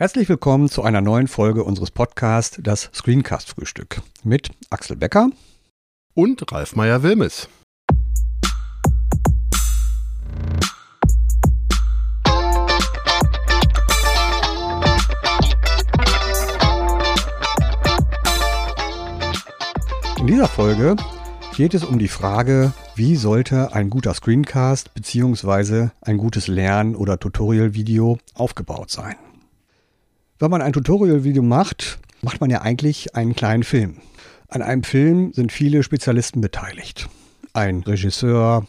Herzlich willkommen zu einer neuen Folge unseres Podcasts, das Screencast Frühstück, mit Axel Becker und Ralf Meyer-Wilmes. In dieser Folge geht es um die Frage, wie sollte ein guter Screencast bzw. ein gutes Lern- oder Tutorial-Video aufgebaut sein. Wenn man ein Tutorial-Video macht, macht man ja eigentlich einen kleinen Film. An einem Film sind viele Spezialisten beteiligt. Ein Regisseur,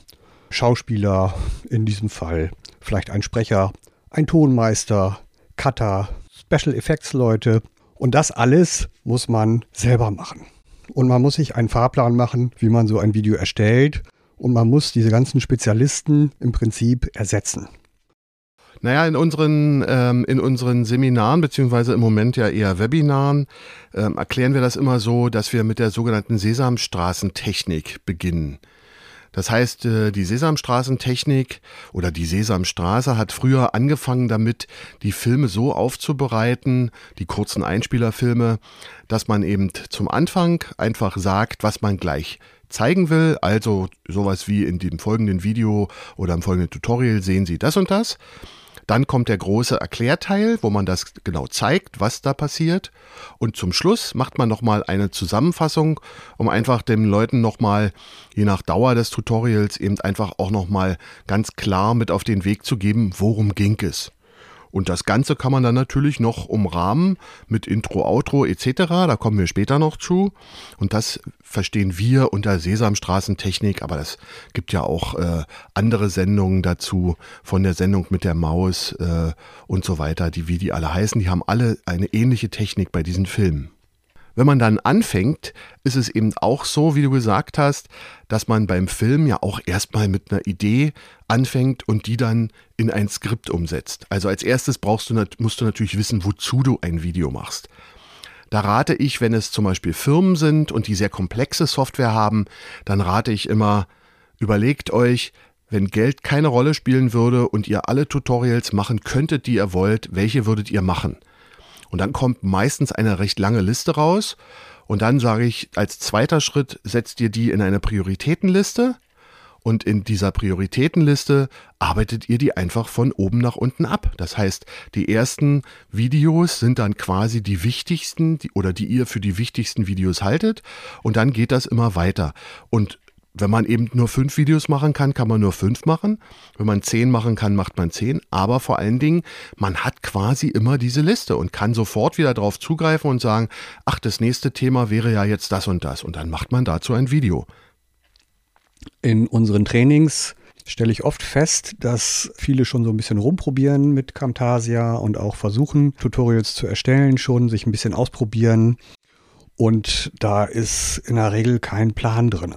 Schauspieler in diesem Fall, vielleicht ein Sprecher, ein Tonmeister, Cutter, Special Effects Leute. Und das alles muss man selber machen. Und man muss sich einen Fahrplan machen, wie man so ein Video erstellt. Und man muss diese ganzen Spezialisten im Prinzip ersetzen. Naja, in unseren, ähm, in unseren Seminaren, beziehungsweise im Moment ja eher Webinaren, ähm, erklären wir das immer so, dass wir mit der sogenannten Sesamstraßentechnik beginnen. Das heißt, äh, die Sesamstraßentechnik oder die Sesamstraße hat früher angefangen damit, die Filme so aufzubereiten, die kurzen Einspielerfilme, dass man eben zum Anfang einfach sagt, was man gleich zeigen will. Also sowas wie in dem folgenden Video oder im folgenden Tutorial sehen Sie das und das. Dann kommt der große Erklärteil, wo man das genau zeigt, was da passiert. Und zum Schluss macht man nochmal eine Zusammenfassung, um einfach den Leuten nochmal, je nach Dauer des Tutorials, eben einfach auch nochmal ganz klar mit auf den Weg zu geben, worum ging es. Und das Ganze kann man dann natürlich noch umrahmen mit Intro, Outro etc. Da kommen wir später noch zu. Und das verstehen wir unter Sesamstraßentechnik, aber es gibt ja auch äh, andere Sendungen dazu, von der Sendung mit der Maus äh, und so weiter, die wie die alle heißen, die haben alle eine ähnliche Technik bei diesen Filmen. Wenn man dann anfängt, ist es eben auch so, wie du gesagt hast, dass man beim Film ja auch erstmal mit einer Idee anfängt und die dann in ein Skript umsetzt. Also als erstes brauchst du, musst du natürlich wissen, wozu du ein Video machst. Da rate ich, wenn es zum Beispiel Firmen sind und die sehr komplexe Software haben, dann rate ich immer, überlegt euch, wenn Geld keine Rolle spielen würde und ihr alle Tutorials machen könntet, die ihr wollt, welche würdet ihr machen? Und dann kommt meistens eine recht lange Liste raus. Und dann sage ich, als zweiter Schritt setzt ihr die in eine Prioritätenliste. Und in dieser Prioritätenliste arbeitet ihr die einfach von oben nach unten ab. Das heißt, die ersten Videos sind dann quasi die wichtigsten die, oder die ihr für die wichtigsten Videos haltet. Und dann geht das immer weiter. Und wenn man eben nur fünf Videos machen kann, kann man nur fünf machen. Wenn man zehn machen kann, macht man zehn. Aber vor allen Dingen, man hat quasi immer diese Liste und kann sofort wieder darauf zugreifen und sagen, ach, das nächste Thema wäre ja jetzt das und das. Und dann macht man dazu ein Video. In unseren Trainings stelle ich oft fest, dass viele schon so ein bisschen rumprobieren mit Camtasia und auch versuchen, Tutorials zu erstellen, schon sich ein bisschen ausprobieren. Und da ist in der Regel kein Plan drin.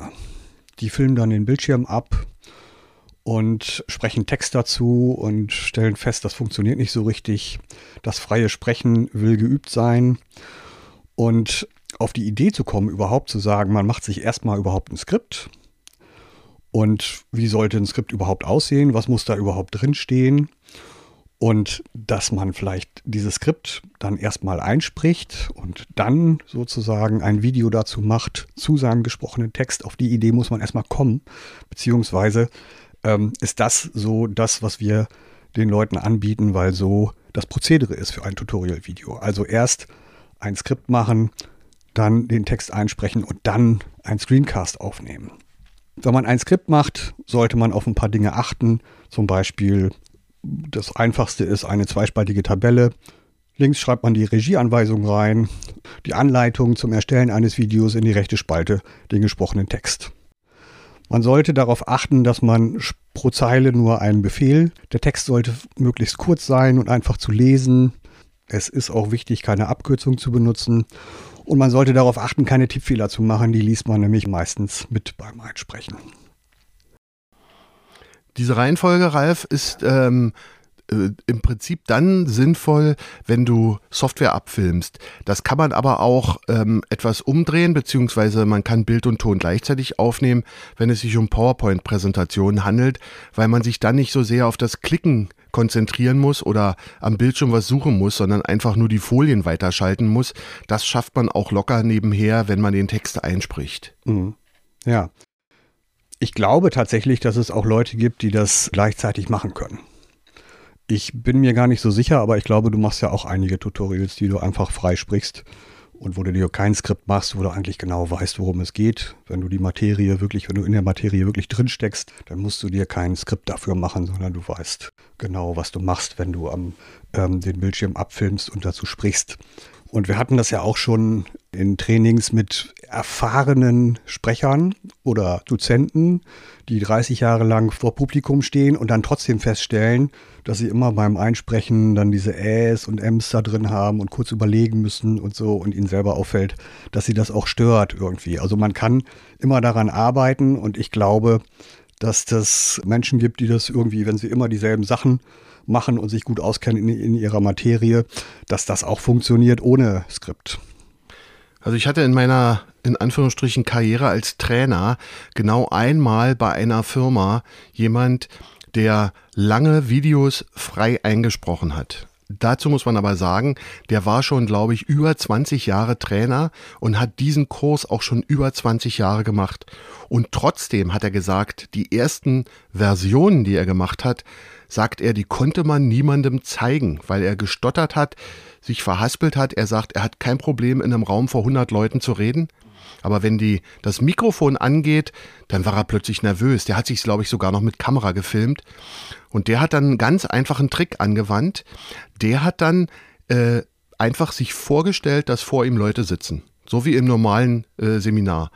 Die filmen dann den Bildschirm ab und sprechen Text dazu und stellen fest, das funktioniert nicht so richtig. Das freie Sprechen will geübt sein. Und auf die Idee zu kommen, überhaupt zu sagen, man macht sich erstmal überhaupt ein Skript. Und wie sollte ein Skript überhaupt aussehen? Was muss da überhaupt drinstehen? Und dass man vielleicht dieses Skript dann erstmal einspricht und dann sozusagen ein Video dazu macht zu seinem gesprochenen Text. Auf die Idee muss man erstmal kommen, beziehungsweise ähm, ist das so das, was wir den Leuten anbieten, weil so das Prozedere ist für ein Tutorial-Video. Also erst ein Skript machen, dann den Text einsprechen und dann ein Screencast aufnehmen. Wenn man ein Skript macht, sollte man auf ein paar Dinge achten, zum Beispiel das einfachste ist eine zweispaltige Tabelle. Links schreibt man die Regieanweisung rein, die Anleitung zum Erstellen eines Videos in die rechte Spalte, den gesprochenen Text. Man sollte darauf achten, dass man pro Zeile nur einen Befehl, der Text sollte möglichst kurz sein und einfach zu lesen. Es ist auch wichtig, keine Abkürzung zu benutzen. Und man sollte darauf achten, keine Tippfehler zu machen, die liest man nämlich meistens mit beim Einsprechen. Diese Reihenfolge, Ralf, ist ähm, äh, im Prinzip dann sinnvoll, wenn du Software abfilmst. Das kann man aber auch ähm, etwas umdrehen, beziehungsweise man kann Bild und Ton gleichzeitig aufnehmen, wenn es sich um PowerPoint-Präsentationen handelt, weil man sich dann nicht so sehr auf das Klicken konzentrieren muss oder am Bildschirm was suchen muss, sondern einfach nur die Folien weiterschalten muss. Das schafft man auch locker nebenher, wenn man den Text einspricht. Mhm. Ja. Ich glaube tatsächlich, dass es auch Leute gibt, die das gleichzeitig machen können. Ich bin mir gar nicht so sicher, aber ich glaube, du machst ja auch einige Tutorials, die du einfach frei sprichst und wo du dir kein Skript machst, wo du eigentlich genau weißt, worum es geht. Wenn du die Materie wirklich, wenn du in der Materie wirklich drin steckst, dann musst du dir kein Skript dafür machen, sondern du weißt genau, was du machst, wenn du am, ähm, den Bildschirm abfilmst und dazu sprichst. Und wir hatten das ja auch schon in Trainings mit erfahrenen Sprechern oder Dozenten, die 30 Jahre lang vor Publikum stehen und dann trotzdem feststellen, dass sie immer beim Einsprechen dann diese Äs und Ms da drin haben und kurz überlegen müssen und so und ihnen selber auffällt, dass sie das auch stört irgendwie. Also man kann immer daran arbeiten und ich glaube, dass das Menschen gibt, die das irgendwie, wenn sie immer dieselben Sachen machen und sich gut auskennen in, in ihrer Materie, dass das auch funktioniert ohne Skript. Also ich hatte in meiner in Anführungsstrichen Karriere als Trainer genau einmal bei einer Firma jemand, der lange Videos frei eingesprochen hat. Dazu muss man aber sagen, der war schon, glaube ich, über 20 Jahre Trainer und hat diesen Kurs auch schon über 20 Jahre gemacht. Und trotzdem hat er gesagt, die ersten Versionen, die er gemacht hat, sagt er, die konnte man niemandem zeigen, weil er gestottert hat, sich verhaspelt hat. Er sagt, er hat kein Problem, in einem Raum vor 100 Leuten zu reden. Aber wenn die, das Mikrofon angeht, dann war er plötzlich nervös. Der hat sich, glaube ich, sogar noch mit Kamera gefilmt. Und der hat dann einen ganz einfachen Trick angewandt. Der hat dann äh, einfach sich vorgestellt, dass vor ihm Leute sitzen. So wie im normalen äh, Seminar.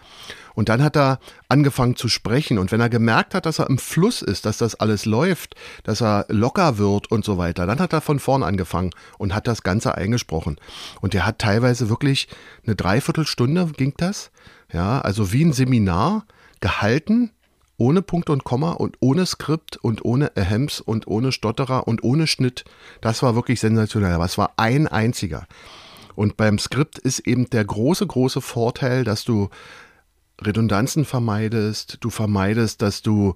Und dann hat er angefangen zu sprechen. Und wenn er gemerkt hat, dass er im Fluss ist, dass das alles läuft, dass er locker wird und so weiter, dann hat er von vorn angefangen und hat das Ganze eingesprochen. Und der hat teilweise wirklich eine Dreiviertelstunde ging das. Ja, also wie ein Seminar gehalten, ohne Punkt und Komma und ohne Skript und ohne Ahems und ohne Stotterer und ohne Schnitt. Das war wirklich sensationell. Aber es war ein einziger. Und beim Skript ist eben der große, große Vorteil, dass du Redundanzen vermeidest, du vermeidest, dass du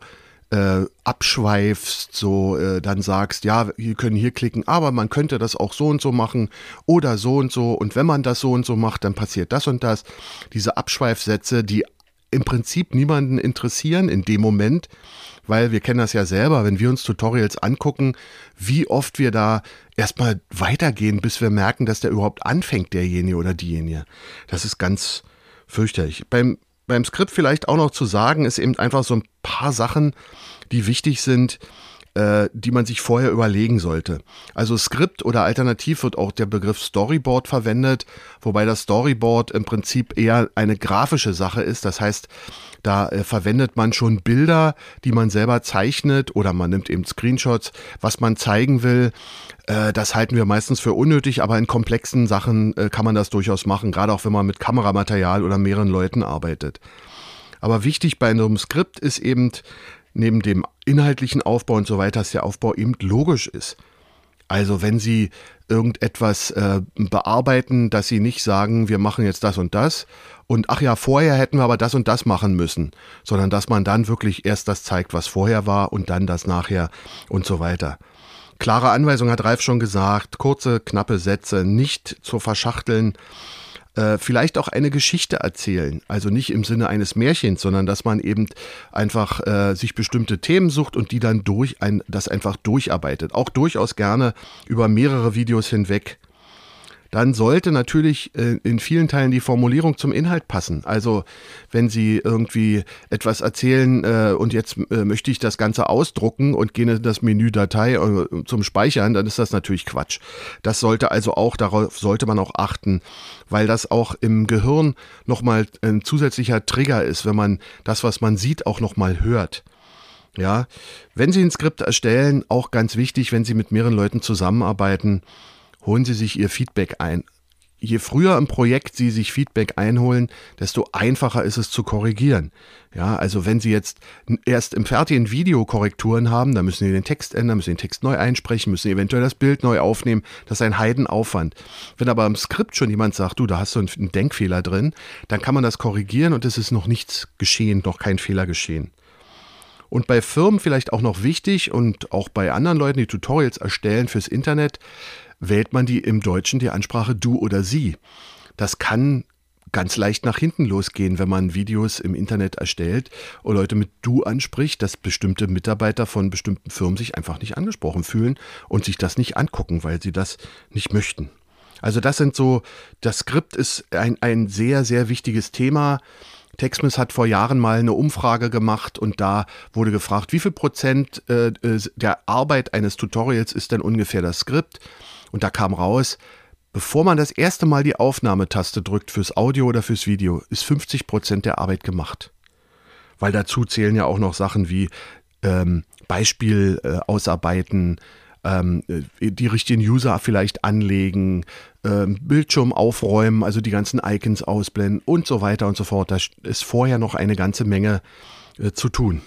äh, abschweifst, so äh, dann sagst, ja, wir können hier klicken, aber man könnte das auch so und so machen oder so und so und wenn man das so und so macht, dann passiert das und das. Diese Abschweifsätze, die im Prinzip niemanden interessieren in dem Moment, weil wir kennen das ja selber, wenn wir uns Tutorials angucken, wie oft wir da erstmal weitergehen, bis wir merken, dass der überhaupt anfängt, derjenige oder diejenige. Das ist ganz fürchterlich. Beim beim Skript vielleicht auch noch zu sagen, ist eben einfach so ein paar Sachen, die wichtig sind, äh, die man sich vorher überlegen sollte. Also Skript oder alternativ wird auch der Begriff Storyboard verwendet, wobei das Storyboard im Prinzip eher eine grafische Sache ist. Das heißt, da äh, verwendet man schon Bilder, die man selber zeichnet oder man nimmt eben Screenshots, was man zeigen will. Äh, das halten wir meistens für unnötig, aber in komplexen Sachen äh, kann man das durchaus machen, gerade auch wenn man mit Kameramaterial oder mehreren Leuten arbeitet. Aber wichtig bei einem Skript ist eben, neben dem inhaltlichen Aufbau und so weiter, dass der Aufbau eben logisch ist. Also wenn Sie irgendetwas äh, bearbeiten, dass Sie nicht sagen, wir machen jetzt das und das und ach ja, vorher hätten wir aber das und das machen müssen, sondern dass man dann wirklich erst das zeigt, was vorher war und dann das nachher und so weiter. Klare Anweisung hat Ralf schon gesagt, kurze, knappe Sätze, nicht zu verschachteln, äh, vielleicht auch eine Geschichte erzählen. Also nicht im Sinne eines Märchens, sondern dass man eben einfach äh, sich bestimmte Themen sucht und die dann durch ein, das einfach durcharbeitet. Auch durchaus gerne über mehrere Videos hinweg dann sollte natürlich äh, in vielen Teilen die Formulierung zum Inhalt passen. Also wenn Sie irgendwie etwas erzählen äh, und jetzt äh, möchte ich das Ganze ausdrucken und gehe in das Menü Datei zum Speichern, dann ist das natürlich Quatsch. Das sollte also auch, darauf sollte man auch achten, weil das auch im Gehirn nochmal ein zusätzlicher Trigger ist, wenn man das, was man sieht, auch nochmal hört. Ja, wenn Sie ein Skript erstellen, auch ganz wichtig, wenn Sie mit mehreren Leuten zusammenarbeiten, holen Sie sich Ihr Feedback ein. je früher im Projekt Sie sich Feedback einholen, desto einfacher ist es zu korrigieren. Ja, also wenn Sie jetzt erst im fertigen Video Korrekturen haben, dann müssen Sie den Text ändern, müssen den Text neu einsprechen, müssen eventuell das Bild neu aufnehmen. Das ist ein Heidenaufwand. Wenn aber im Skript schon jemand sagt, du, da hast du einen Denkfehler drin, dann kann man das korrigieren und es ist noch nichts geschehen, noch kein Fehler geschehen. Und bei Firmen vielleicht auch noch wichtig und auch bei anderen Leuten, die Tutorials erstellen fürs Internet, wählt man die im Deutschen die Ansprache du oder sie. Das kann ganz leicht nach hinten losgehen, wenn man Videos im Internet erstellt und Leute mit du anspricht, dass bestimmte Mitarbeiter von bestimmten Firmen sich einfach nicht angesprochen fühlen und sich das nicht angucken, weil sie das nicht möchten. Also das sind so, das Skript ist ein, ein sehr, sehr wichtiges Thema. Texmis hat vor Jahren mal eine Umfrage gemacht und da wurde gefragt, wie viel Prozent äh, äh, der Arbeit eines Tutorials ist denn ungefähr das Skript? Und da kam raus, bevor man das erste Mal die Aufnahmetaste drückt fürs Audio oder fürs Video, ist 50 Prozent der Arbeit gemacht. Weil dazu zählen ja auch noch Sachen wie ähm, Beispiel äh, ausarbeiten, ähm, äh, die richtigen User vielleicht anlegen, ähm, Bildschirm aufräumen, also die ganzen Icons ausblenden und so weiter und so fort. Da ist vorher noch eine ganze Menge äh, zu tun.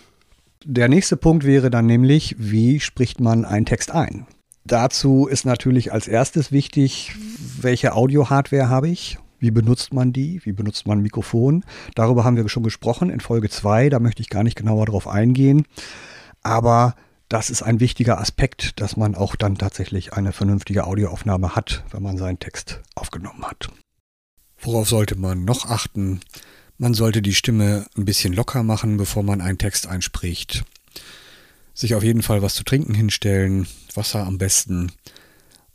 Der nächste Punkt wäre dann nämlich, wie spricht man einen Text ein? Dazu ist natürlich als erstes wichtig, welche Audio-Hardware habe ich? Wie benutzt man die? Wie benutzt man ein Mikrofon? Darüber haben wir schon gesprochen in Folge 2, da möchte ich gar nicht genauer drauf eingehen. Aber das ist ein wichtiger Aspekt, dass man auch dann tatsächlich eine vernünftige Audioaufnahme hat, wenn man seinen Text aufgenommen hat. Worauf sollte man noch achten? Man sollte die Stimme ein bisschen locker machen, bevor man einen Text einspricht sich auf jeden Fall was zu trinken hinstellen, Wasser am besten,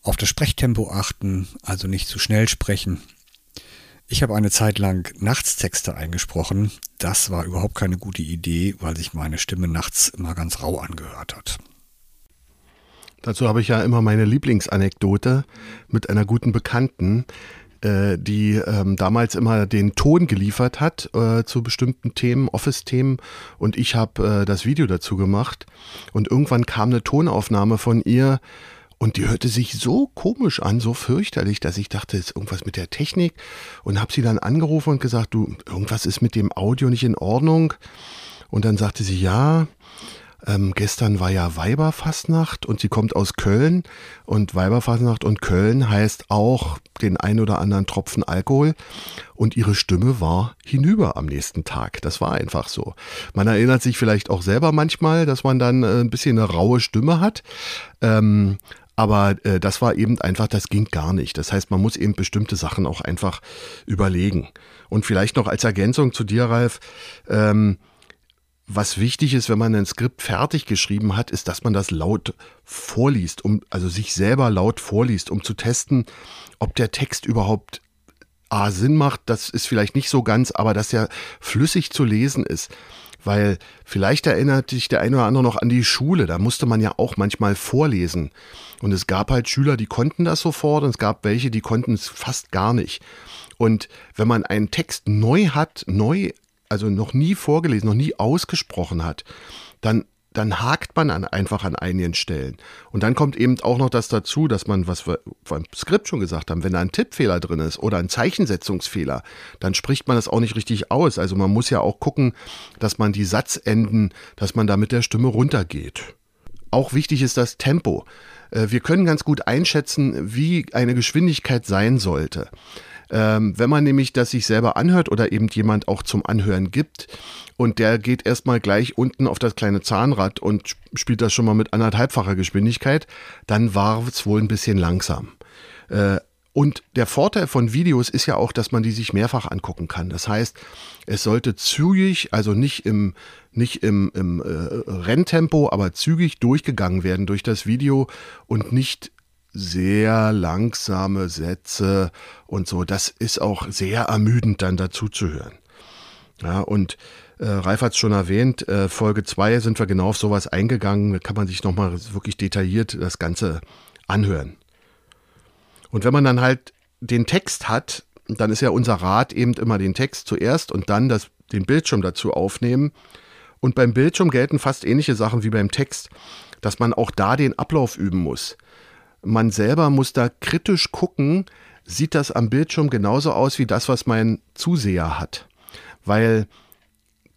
auf das Sprechtempo achten, also nicht zu schnell sprechen. Ich habe eine Zeit lang Nachtstexte eingesprochen. Das war überhaupt keine gute Idee, weil sich meine Stimme nachts immer ganz rau angehört hat. Dazu habe ich ja immer meine Lieblingsanekdote mit einer guten Bekannten, äh, die ähm, damals immer den Ton geliefert hat äh, zu bestimmten Themen, Office-Themen. Und ich habe äh, das Video dazu gemacht. Und irgendwann kam eine Tonaufnahme von ihr. Und die hörte sich so komisch an, so fürchterlich, dass ich dachte, es ist irgendwas mit der Technik. Und habe sie dann angerufen und gesagt, du, irgendwas ist mit dem Audio nicht in Ordnung. Und dann sagte sie, ja, ähm, gestern war ja Weiberfastnacht und sie kommt aus Köln und Weiberfastnacht und Köln heißt auch den ein oder anderen Tropfen Alkohol und ihre Stimme war hinüber am nächsten Tag. Das war einfach so. Man erinnert sich vielleicht auch selber manchmal, dass man dann äh, ein bisschen eine raue Stimme hat. Ähm, aber äh, das war eben einfach, das ging gar nicht. Das heißt, man muss eben bestimmte Sachen auch einfach überlegen. Und vielleicht noch als Ergänzung zu dir, Ralf, ähm, was wichtig ist, wenn man ein Skript fertig geschrieben hat, ist, dass man das laut vorliest, um, also sich selber laut vorliest, um zu testen, ob der Text überhaupt A Sinn macht. Das ist vielleicht nicht so ganz, aber dass er flüssig zu lesen ist. Weil vielleicht erinnert sich der eine oder andere noch an die Schule. Da musste man ja auch manchmal vorlesen. Und es gab halt Schüler, die konnten das sofort und es gab welche, die konnten es fast gar nicht. Und wenn man einen Text neu hat, neu also noch nie vorgelesen, noch nie ausgesprochen hat, dann dann hakt man an, einfach an einigen Stellen. Und dann kommt eben auch noch das dazu, dass man, was wir beim Skript schon gesagt haben, wenn da ein Tippfehler drin ist oder ein Zeichensetzungsfehler, dann spricht man das auch nicht richtig aus. Also man muss ja auch gucken, dass man die Satzenden, dass man da mit der Stimme runtergeht. Auch wichtig ist das Tempo. Äh, wir können ganz gut einschätzen, wie eine Geschwindigkeit sein sollte. Ähm, wenn man nämlich das sich selber anhört oder eben jemand auch zum Anhören gibt und der geht erstmal gleich unten auf das kleine Zahnrad und spielt das schon mal mit anderthalbfacher Geschwindigkeit, dann war es wohl ein bisschen langsam. Äh, und der Vorteil von Videos ist ja auch, dass man die sich mehrfach angucken kann. Das heißt, es sollte zügig, also nicht im, nicht im, im äh, Renntempo, aber zügig durchgegangen werden durch das Video und nicht sehr langsame Sätze und so. Das ist auch sehr ermüdend dann dazu zu hören. Ja, und äh, Ralf hat es schon erwähnt, äh, Folge 2 sind wir genau auf sowas eingegangen. Da kann man sich nochmal wirklich detailliert das Ganze anhören. Und wenn man dann halt den Text hat, dann ist ja unser Rat eben immer den Text zuerst und dann das, den Bildschirm dazu aufnehmen. Und beim Bildschirm gelten fast ähnliche Sachen wie beim Text, dass man auch da den Ablauf üben muss man selber muss da kritisch gucken, sieht das am Bildschirm genauso aus wie das, was mein Zuseher hat. Weil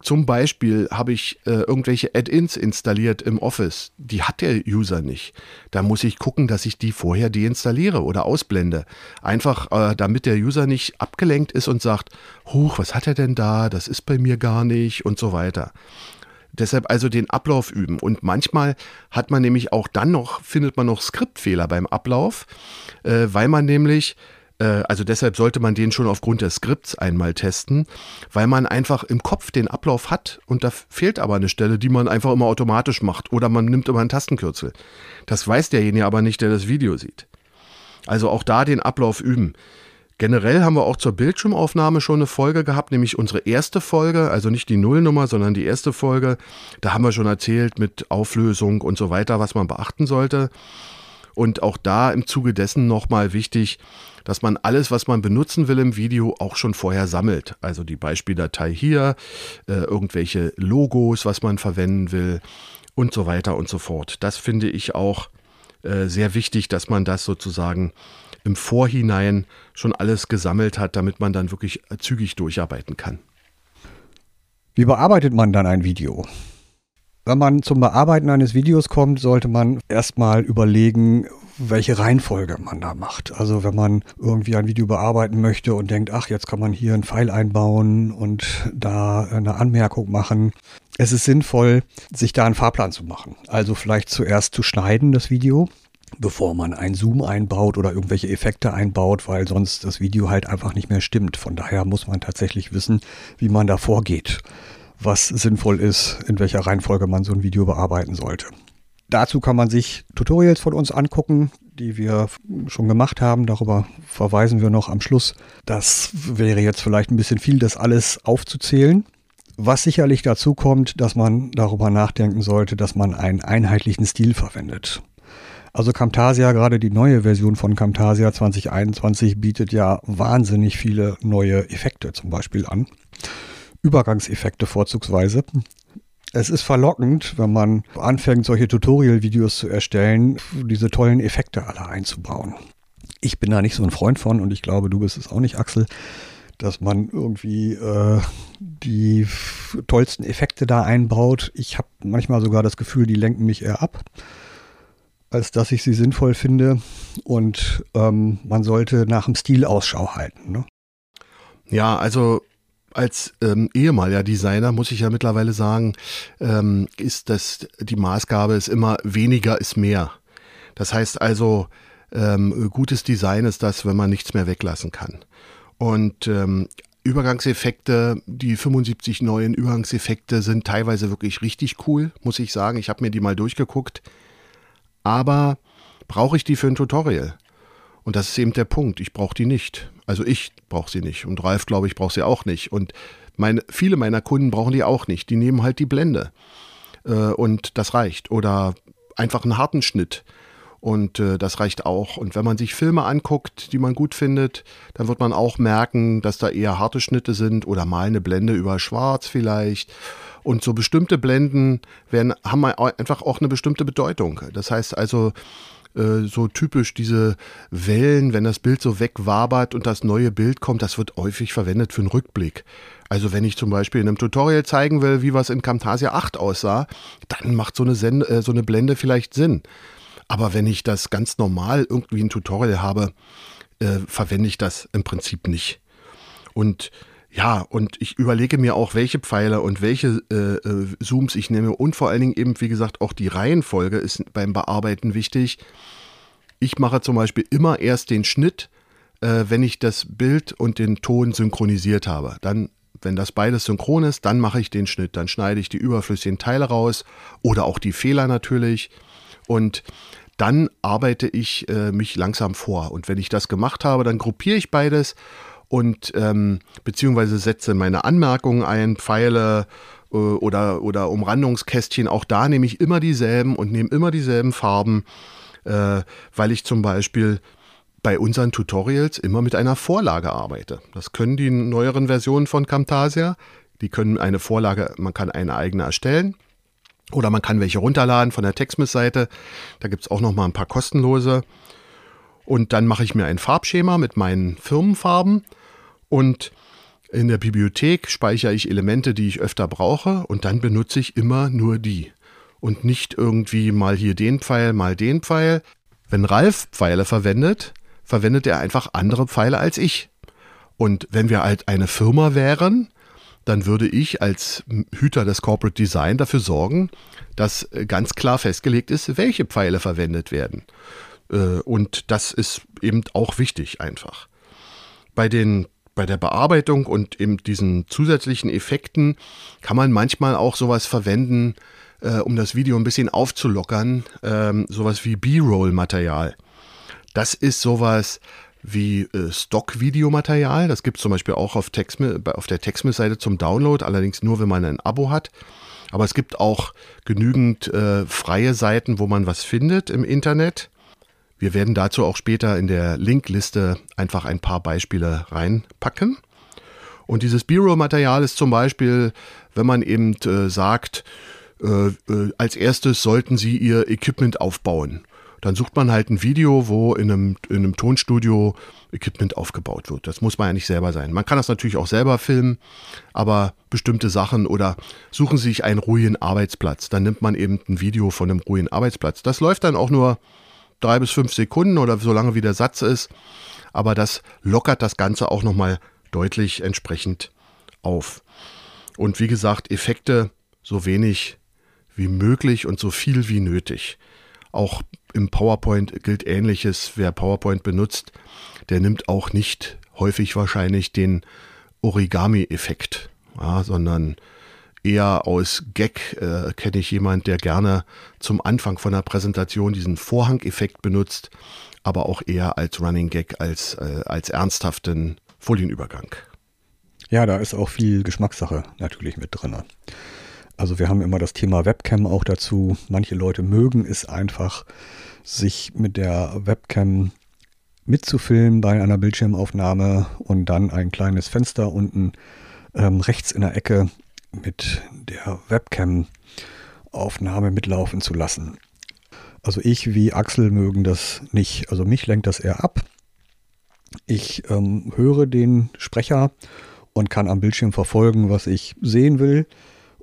zum Beispiel habe ich äh, irgendwelche Add-ins installiert im Office. Die hat der User nicht. Da muss ich gucken, dass ich die vorher deinstalliere oder ausblende. Einfach, äh, damit der User nicht abgelenkt ist und sagt, huch, was hat er denn da? Das ist bei mir gar nicht und so weiter. Deshalb also den Ablauf üben. Und manchmal hat man nämlich auch dann noch, findet man noch Skriptfehler beim Ablauf, äh, weil man nämlich äh, also deshalb sollte man den schon aufgrund des Skripts einmal testen, weil man einfach im Kopf den Ablauf hat und da fehlt aber eine Stelle, die man einfach immer automatisch macht oder man nimmt immer einen Tastenkürzel. Das weiß derjenige aber nicht, der das Video sieht. Also auch da den Ablauf üben. Generell haben wir auch zur Bildschirmaufnahme schon eine Folge gehabt, nämlich unsere erste Folge, also nicht die Nullnummer, sondern die erste Folge. Da haben wir schon erzählt mit Auflösung und so weiter, was man beachten sollte. Und auch da im Zuge dessen nochmal wichtig, dass man alles, was man benutzen will im Video, auch schon vorher sammelt. Also die Beispieldatei hier, äh, irgendwelche Logos, was man verwenden will und so weiter und so fort. Das finde ich auch äh, sehr wichtig, dass man das sozusagen im Vorhinein schon alles gesammelt hat, damit man dann wirklich zügig durcharbeiten kann. Wie bearbeitet man dann ein Video? Wenn man zum Bearbeiten eines Videos kommt, sollte man erstmal überlegen, welche Reihenfolge man da macht. Also wenn man irgendwie ein Video bearbeiten möchte und denkt, ach, jetzt kann man hier einen Pfeil einbauen und da eine Anmerkung machen. Es ist sinnvoll, sich da einen Fahrplan zu machen. Also vielleicht zuerst zu schneiden, das Video, bevor man einen Zoom einbaut oder irgendwelche Effekte einbaut, weil sonst das Video halt einfach nicht mehr stimmt. Von daher muss man tatsächlich wissen, wie man da vorgeht was sinnvoll ist, in welcher Reihenfolge man so ein Video bearbeiten sollte. Dazu kann man sich Tutorials von uns angucken, die wir schon gemacht haben. Darüber verweisen wir noch am Schluss. Das wäre jetzt vielleicht ein bisschen viel, das alles aufzuzählen. Was sicherlich dazu kommt, dass man darüber nachdenken sollte, dass man einen einheitlichen Stil verwendet. Also Camtasia, gerade die neue Version von Camtasia 2021 bietet ja wahnsinnig viele neue Effekte zum Beispiel an. Übergangseffekte vorzugsweise. Es ist verlockend, wenn man anfängt, solche Tutorial-Videos zu erstellen, diese tollen Effekte alle einzubauen. Ich bin da nicht so ein Freund von und ich glaube, du bist es auch nicht, Axel, dass man irgendwie äh, die tollsten Effekte da einbaut. Ich habe manchmal sogar das Gefühl, die lenken mich eher ab, als dass ich sie sinnvoll finde. Und ähm, man sollte nach dem Stil Ausschau halten. Ne? Ja, also als ähm, ehemaliger Designer muss ich ja mittlerweile sagen, ähm, ist das die Maßgabe ist immer weniger ist mehr. Das heißt also, ähm, gutes Design ist das, wenn man nichts mehr weglassen kann. Und ähm, Übergangseffekte, die 75 neuen Übergangseffekte sind teilweise wirklich richtig cool, muss ich sagen. Ich habe mir die mal durchgeguckt. Aber brauche ich die für ein Tutorial? Und das ist eben der Punkt. Ich brauche die nicht. Also ich brauche sie nicht. Und Ralf, glaube ich, braucht sie auch nicht. Und meine, viele meiner Kunden brauchen die auch nicht. Die nehmen halt die Blende. Äh, und das reicht. Oder einfach einen harten Schnitt. Und äh, das reicht auch. Und wenn man sich Filme anguckt, die man gut findet, dann wird man auch merken, dass da eher harte Schnitte sind oder mal eine Blende über Schwarz vielleicht. Und so bestimmte Blenden werden, haben einfach auch eine bestimmte Bedeutung. Das heißt also, äh, so typisch diese Wellen, wenn das Bild so wegwabert und das neue Bild kommt, das wird häufig verwendet für einen Rückblick. Also wenn ich zum Beispiel in einem Tutorial zeigen will, wie was in Camtasia 8 aussah, dann macht so eine, Send äh, so eine Blende vielleicht Sinn. Aber wenn ich das ganz normal irgendwie ein Tutorial habe, äh, verwende ich das im Prinzip nicht. Und ja, und ich überlege mir auch, welche Pfeile und welche äh, äh, Zooms ich nehme und vor allen Dingen eben, wie gesagt, auch die Reihenfolge ist beim Bearbeiten wichtig. Ich mache zum Beispiel immer erst den Schnitt, äh, wenn ich das Bild und den Ton synchronisiert habe. Dann, wenn das beides synchron ist, dann mache ich den Schnitt. Dann schneide ich die überflüssigen Teile raus oder auch die Fehler natürlich. Und dann arbeite ich äh, mich langsam vor. Und wenn ich das gemacht habe, dann gruppiere ich beides und ähm, beziehungsweise setze meine Anmerkungen ein, Pfeile äh, oder, oder Umrandungskästchen. Auch da nehme ich immer dieselben und nehme immer dieselben Farben, äh, weil ich zum Beispiel bei unseren Tutorials immer mit einer Vorlage arbeite. Das können die neueren Versionen von Camtasia. Die können eine Vorlage, man kann eine eigene erstellen. Oder man kann welche runterladen von der Textmiss-Seite. Da gibt es auch noch mal ein paar kostenlose. und dann mache ich mir ein Farbschema mit meinen Firmenfarben und in der Bibliothek speichere ich Elemente, die ich öfter brauche und dann benutze ich immer nur die und nicht irgendwie mal hier den Pfeil, mal den Pfeil. Wenn Ralf Pfeile verwendet, verwendet er einfach andere Pfeile als ich. Und wenn wir halt eine Firma wären, dann würde ich als Hüter des Corporate Design dafür sorgen, dass äh, ganz klar festgelegt ist, welche Pfeile verwendet werden. Äh, und das ist eben auch wichtig einfach. Bei den bei der Bearbeitung und eben diesen zusätzlichen Effekten kann man manchmal auch sowas verwenden, äh, um das Video ein bisschen aufzulockern, ähm, sowas wie B-Roll-Material. Das ist sowas, wie äh, Stock-Videomaterial. Das gibt es zum Beispiel auch auf, Texmi auf der Textmiss-Seite zum Download, allerdings nur, wenn man ein Abo hat. Aber es gibt auch genügend äh, freie Seiten, wo man was findet im Internet. Wir werden dazu auch später in der Linkliste einfach ein paar Beispiele reinpacken. Und dieses B-Roll-Material ist zum Beispiel, wenn man eben äh, sagt, äh, äh, als erstes sollten Sie Ihr Equipment aufbauen dann sucht man halt ein Video, wo in einem, in einem Tonstudio Equipment aufgebaut wird. Das muss man ja nicht selber sein. Man kann das natürlich auch selber filmen, aber bestimmte Sachen oder suchen Sie sich einen ruhigen Arbeitsplatz. Dann nimmt man eben ein Video von einem ruhigen Arbeitsplatz. Das läuft dann auch nur drei bis fünf Sekunden oder so lange wie der Satz ist. Aber das lockert das Ganze auch nochmal deutlich entsprechend auf. Und wie gesagt, Effekte so wenig wie möglich und so viel wie nötig. Auch im PowerPoint gilt ähnliches. Wer PowerPoint benutzt, der nimmt auch nicht häufig wahrscheinlich den Origami-Effekt, ja, sondern eher aus Gag äh, kenne ich jemand, der gerne zum Anfang von der Präsentation diesen Vorhang-Effekt benutzt, aber auch eher als Running Gag, als, äh, als ernsthaften Folienübergang. Ja, da ist auch viel Geschmackssache natürlich mit drin. Also wir haben immer das Thema Webcam auch dazu. Manche Leute mögen es einfach, sich mit der Webcam mitzufilmen bei einer Bildschirmaufnahme und dann ein kleines Fenster unten ähm, rechts in der Ecke mit der Webcam-Aufnahme mitlaufen zu lassen. Also ich wie Axel mögen das nicht. Also mich lenkt das eher ab. Ich ähm, höre den Sprecher und kann am Bildschirm verfolgen, was ich sehen will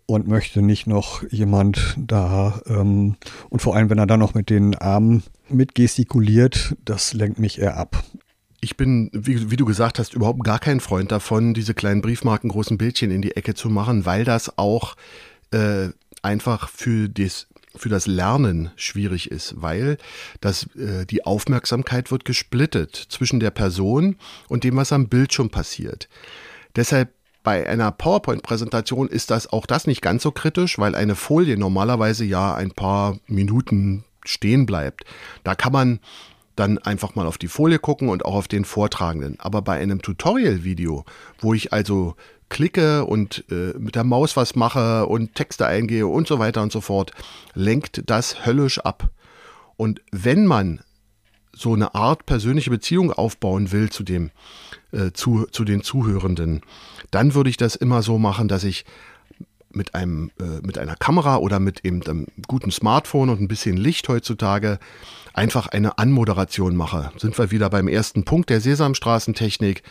und möchte nicht noch jemand da ähm, und vor allem, wenn er dann noch mit den Armen mitgestikuliert, das lenkt mich eher ab. Ich bin, wie, wie, du gesagt hast, überhaupt gar kein Freund davon, diese kleinen Briefmarken, großen Bildchen in die Ecke zu machen, weil das auch äh, einfach für das, für das Lernen schwierig ist, weil das, äh, die Aufmerksamkeit wird gesplittet zwischen der Person und dem, was am Bildschirm passiert. Deshalb bei einer PowerPoint-Präsentation ist das auch das nicht ganz so kritisch, weil eine Folie normalerweise ja ein paar Minuten stehen bleibt. Da kann man dann einfach mal auf die Folie gucken und auch auf den Vortragenden. Aber bei einem Tutorial-Video, wo ich also klicke und äh, mit der Maus was mache und Texte eingehe und so weiter und so fort, lenkt das höllisch ab. Und wenn man so eine Art persönliche Beziehung aufbauen will zu dem, äh, zu, zu den Zuhörenden, dann würde ich das immer so machen, dass ich mit einem äh, mit einer Kamera oder mit eben einem guten Smartphone und ein bisschen Licht heutzutage einfach eine Anmoderation mache. Sind wir wieder beim ersten Punkt der Sesamstraßentechnik.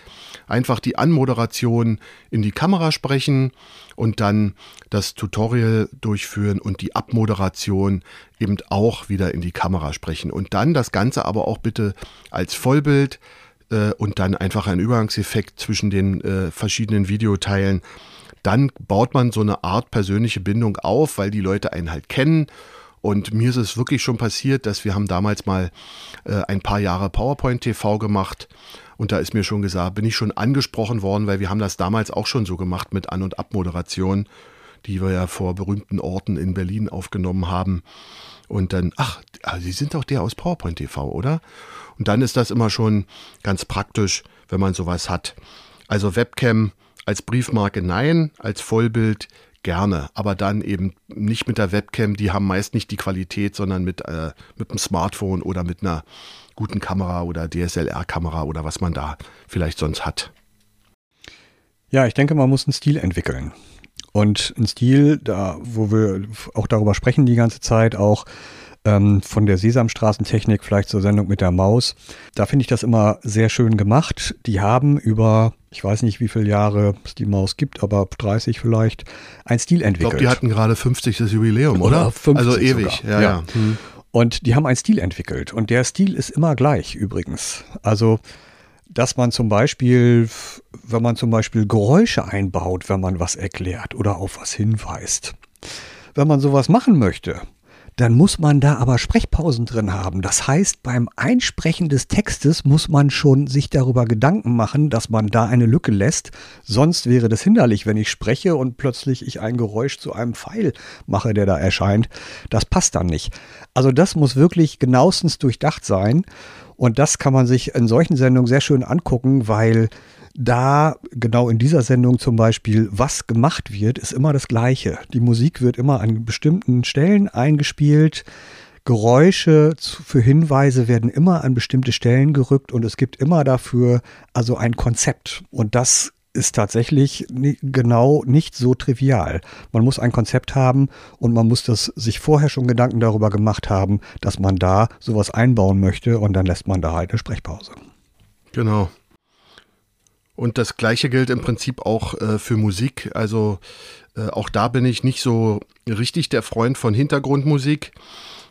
Einfach die Anmoderation in die Kamera sprechen und dann das Tutorial durchführen und die Abmoderation eben auch wieder in die Kamera sprechen. Und dann das Ganze aber auch bitte als Vollbild äh, und dann einfach ein Übergangseffekt zwischen den äh, verschiedenen Videoteilen. Dann baut man so eine Art persönliche Bindung auf, weil die Leute einen halt kennen. Und mir ist es wirklich schon passiert, dass wir haben damals mal äh, ein paar Jahre PowerPoint TV gemacht. Und da ist mir schon gesagt, bin ich schon angesprochen worden, weil wir haben das damals auch schon so gemacht mit An- und Abmoderation, die wir ja vor berühmten Orten in Berlin aufgenommen haben. Und dann, ach, ah, Sie sind doch der aus PowerPoint TV, oder? Und dann ist das immer schon ganz praktisch, wenn man sowas hat. Also Webcam als Briefmarke nein, als Vollbild gerne, aber dann eben nicht mit der Webcam, die haben meist nicht die Qualität, sondern mit, äh, mit einem Smartphone oder mit einer guten Kamera oder DSLR-Kamera oder was man da vielleicht sonst hat. Ja, ich denke, man muss einen Stil entwickeln. Und ein Stil, da, wo wir auch darüber sprechen die ganze Zeit, auch ähm, von der Sesamstraßentechnik vielleicht zur Sendung mit der Maus. Da finde ich das immer sehr schön gemacht. Die haben über, ich weiß nicht, wie viele Jahre es die Maus gibt, aber 30 vielleicht, ein Stil entwickelt. Ich glaube, die hatten gerade 50. Jubiläum, oder? oder 50 also ewig, sogar. ja, ja. ja. Hm. Und die haben einen Stil entwickelt. Und der Stil ist immer gleich übrigens. Also dass man zum Beispiel, wenn man zum Beispiel Geräusche einbaut, wenn man was erklärt oder auf was hinweist. Wenn man sowas machen möchte, dann muss man da aber Sprechpausen drin haben. Das heißt, beim Einsprechen des Textes muss man schon sich darüber Gedanken machen, dass man da eine Lücke lässt. Sonst wäre das hinderlich, wenn ich spreche und plötzlich ich ein Geräusch zu einem Pfeil mache, der da erscheint. Das passt dann nicht. Also das muss wirklich genauestens durchdacht sein. Und das kann man sich in solchen Sendungen sehr schön angucken, weil da genau in dieser Sendung zum Beispiel, was gemacht wird, ist immer das Gleiche. Die Musik wird immer an bestimmten Stellen eingespielt. Geräusche für Hinweise werden immer an bestimmte Stellen gerückt und es gibt immer dafür also ein Konzept. Und das ist tatsächlich genau nicht so trivial. Man muss ein Konzept haben und man muss das sich vorher schon Gedanken darüber gemacht haben, dass man da sowas einbauen möchte und dann lässt man da halt eine Sprechpause. Genau. Und das gleiche gilt im Prinzip auch äh, für Musik. Also äh, auch da bin ich nicht so richtig der Freund von Hintergrundmusik,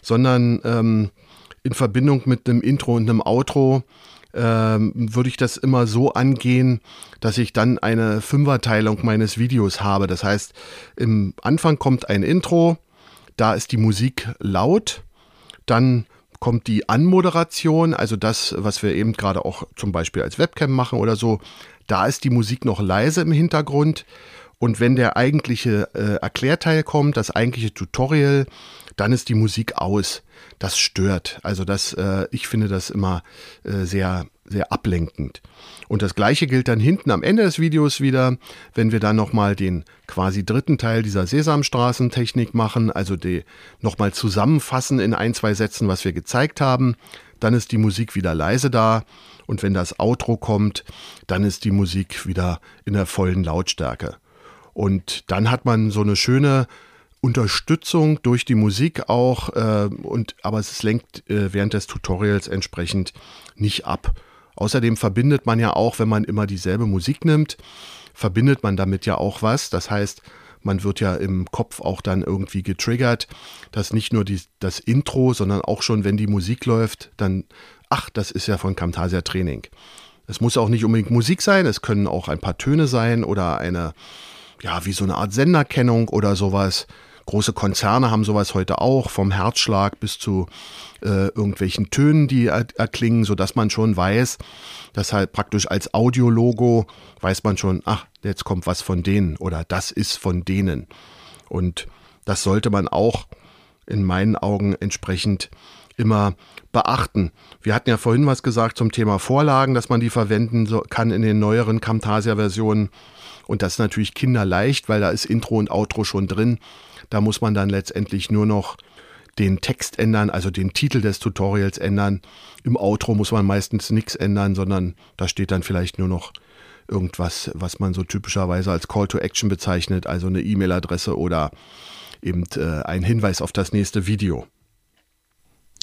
sondern ähm, in Verbindung mit einem Intro und einem Outro ähm, würde ich das immer so angehen, dass ich dann eine Fünferteilung meines Videos habe. Das heißt, im Anfang kommt ein Intro, da ist die Musik laut, dann kommt die Anmoderation, also das, was wir eben gerade auch zum Beispiel als Webcam machen oder so. Da ist die Musik noch leise im Hintergrund. Und wenn der eigentliche äh, Erklärteil kommt, das eigentliche Tutorial, dann ist die Musik aus. Das stört. Also das, äh, ich finde das immer äh, sehr, sehr ablenkend. Und das gleiche gilt dann hinten am Ende des Videos wieder, wenn wir dann nochmal den quasi dritten Teil dieser Sesamstraßentechnik machen, also die nochmal zusammenfassen in ein, zwei Sätzen, was wir gezeigt haben. Dann ist die Musik wieder leise da und wenn das Outro kommt, dann ist die Musik wieder in der vollen Lautstärke. Und dann hat man so eine schöne Unterstützung durch die Musik auch, äh, und, aber es lenkt äh, während des Tutorials entsprechend nicht ab. Außerdem verbindet man ja auch, wenn man immer dieselbe Musik nimmt, verbindet man damit ja auch was. Das heißt, man wird ja im Kopf auch dann irgendwie getriggert, dass nicht nur die, das Intro, sondern auch schon, wenn die Musik läuft, dann ach, das ist ja von Camtasia Training. Es muss auch nicht unbedingt Musik sein, es können auch ein paar Töne sein oder eine, ja, wie so eine Art Senderkennung oder sowas. Große Konzerne haben sowas heute auch, vom Herzschlag bis zu äh, irgendwelchen Tönen, die er erklingen, sodass man schon weiß, dass halt praktisch als Audiologo weiß man schon, ach, jetzt kommt was von denen oder das ist von denen. Und das sollte man auch in meinen Augen entsprechend immer beachten. Wir hatten ja vorhin was gesagt zum Thema Vorlagen, dass man die verwenden kann in den neueren Camtasia-Versionen. Und das ist natürlich kinderleicht, weil da ist Intro und Outro schon drin. Da muss man dann letztendlich nur noch den Text ändern, also den Titel des Tutorials ändern. Im Outro muss man meistens nichts ändern, sondern da steht dann vielleicht nur noch irgendwas, was man so typischerweise als Call to Action bezeichnet, also eine E-Mail-Adresse oder eben äh, ein Hinweis auf das nächste Video.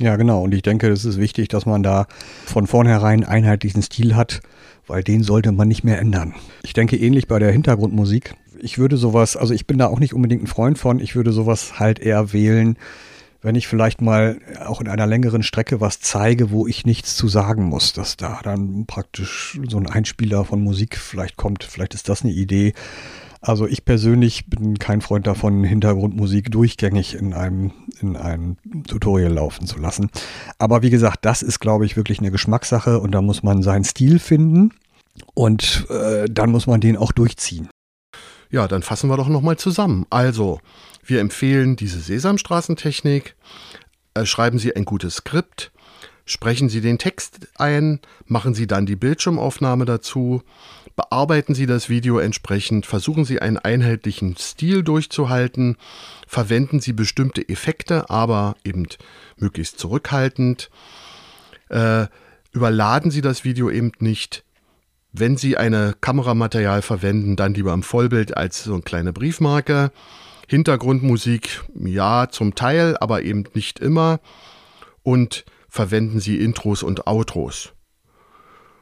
Ja, genau. Und ich denke, es ist wichtig, dass man da von vornherein einheitlichen Stil hat, weil den sollte man nicht mehr ändern. Ich denke ähnlich bei der Hintergrundmusik. Ich würde sowas, also ich bin da auch nicht unbedingt ein Freund von, ich würde sowas halt eher wählen, wenn ich vielleicht mal auch in einer längeren Strecke was zeige, wo ich nichts zu sagen muss, dass da dann praktisch so ein Einspieler von Musik vielleicht kommt. Vielleicht ist das eine Idee. Also ich persönlich bin kein Freund davon, Hintergrundmusik durchgängig in einem, in einem Tutorial laufen zu lassen. Aber wie gesagt, das ist, glaube ich, wirklich eine Geschmackssache und da muss man seinen Stil finden und äh, dann muss man den auch durchziehen. Ja, dann fassen wir doch nochmal zusammen. Also, wir empfehlen diese Sesamstraßentechnik. Äh, schreiben Sie ein gutes Skript. Sprechen Sie den Text ein, machen Sie dann die Bildschirmaufnahme dazu, bearbeiten Sie das Video entsprechend, versuchen Sie einen einheitlichen Stil durchzuhalten, verwenden Sie bestimmte Effekte, aber eben möglichst zurückhaltend. Äh, überladen Sie das Video eben nicht. Wenn Sie eine Kameramaterial verwenden, dann lieber im Vollbild als so eine kleine Briefmarke. Hintergrundmusik, ja, zum Teil, aber eben nicht immer. Und verwenden Sie Intros und Outros.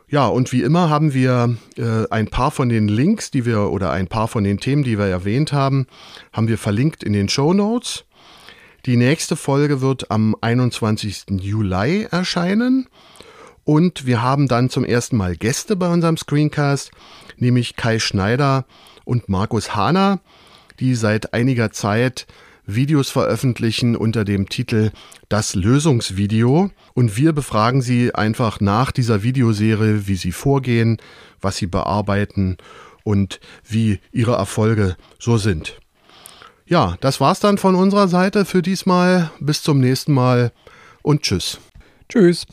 Ja, und wie immer haben wir äh, ein paar von den Links, die wir oder ein paar von den Themen, die wir erwähnt haben, haben wir verlinkt in den Show Notes. Die nächste Folge wird am 21. Juli erscheinen. Und wir haben dann zum ersten Mal Gäste bei unserem Screencast, nämlich Kai Schneider und Markus Hahner, die seit einiger Zeit Videos veröffentlichen unter dem Titel Das Lösungsvideo. Und wir befragen sie einfach nach dieser Videoserie, wie sie vorgehen, was sie bearbeiten und wie ihre Erfolge so sind. Ja, das war's dann von unserer Seite für diesmal. Bis zum nächsten Mal und tschüss. Tschüss.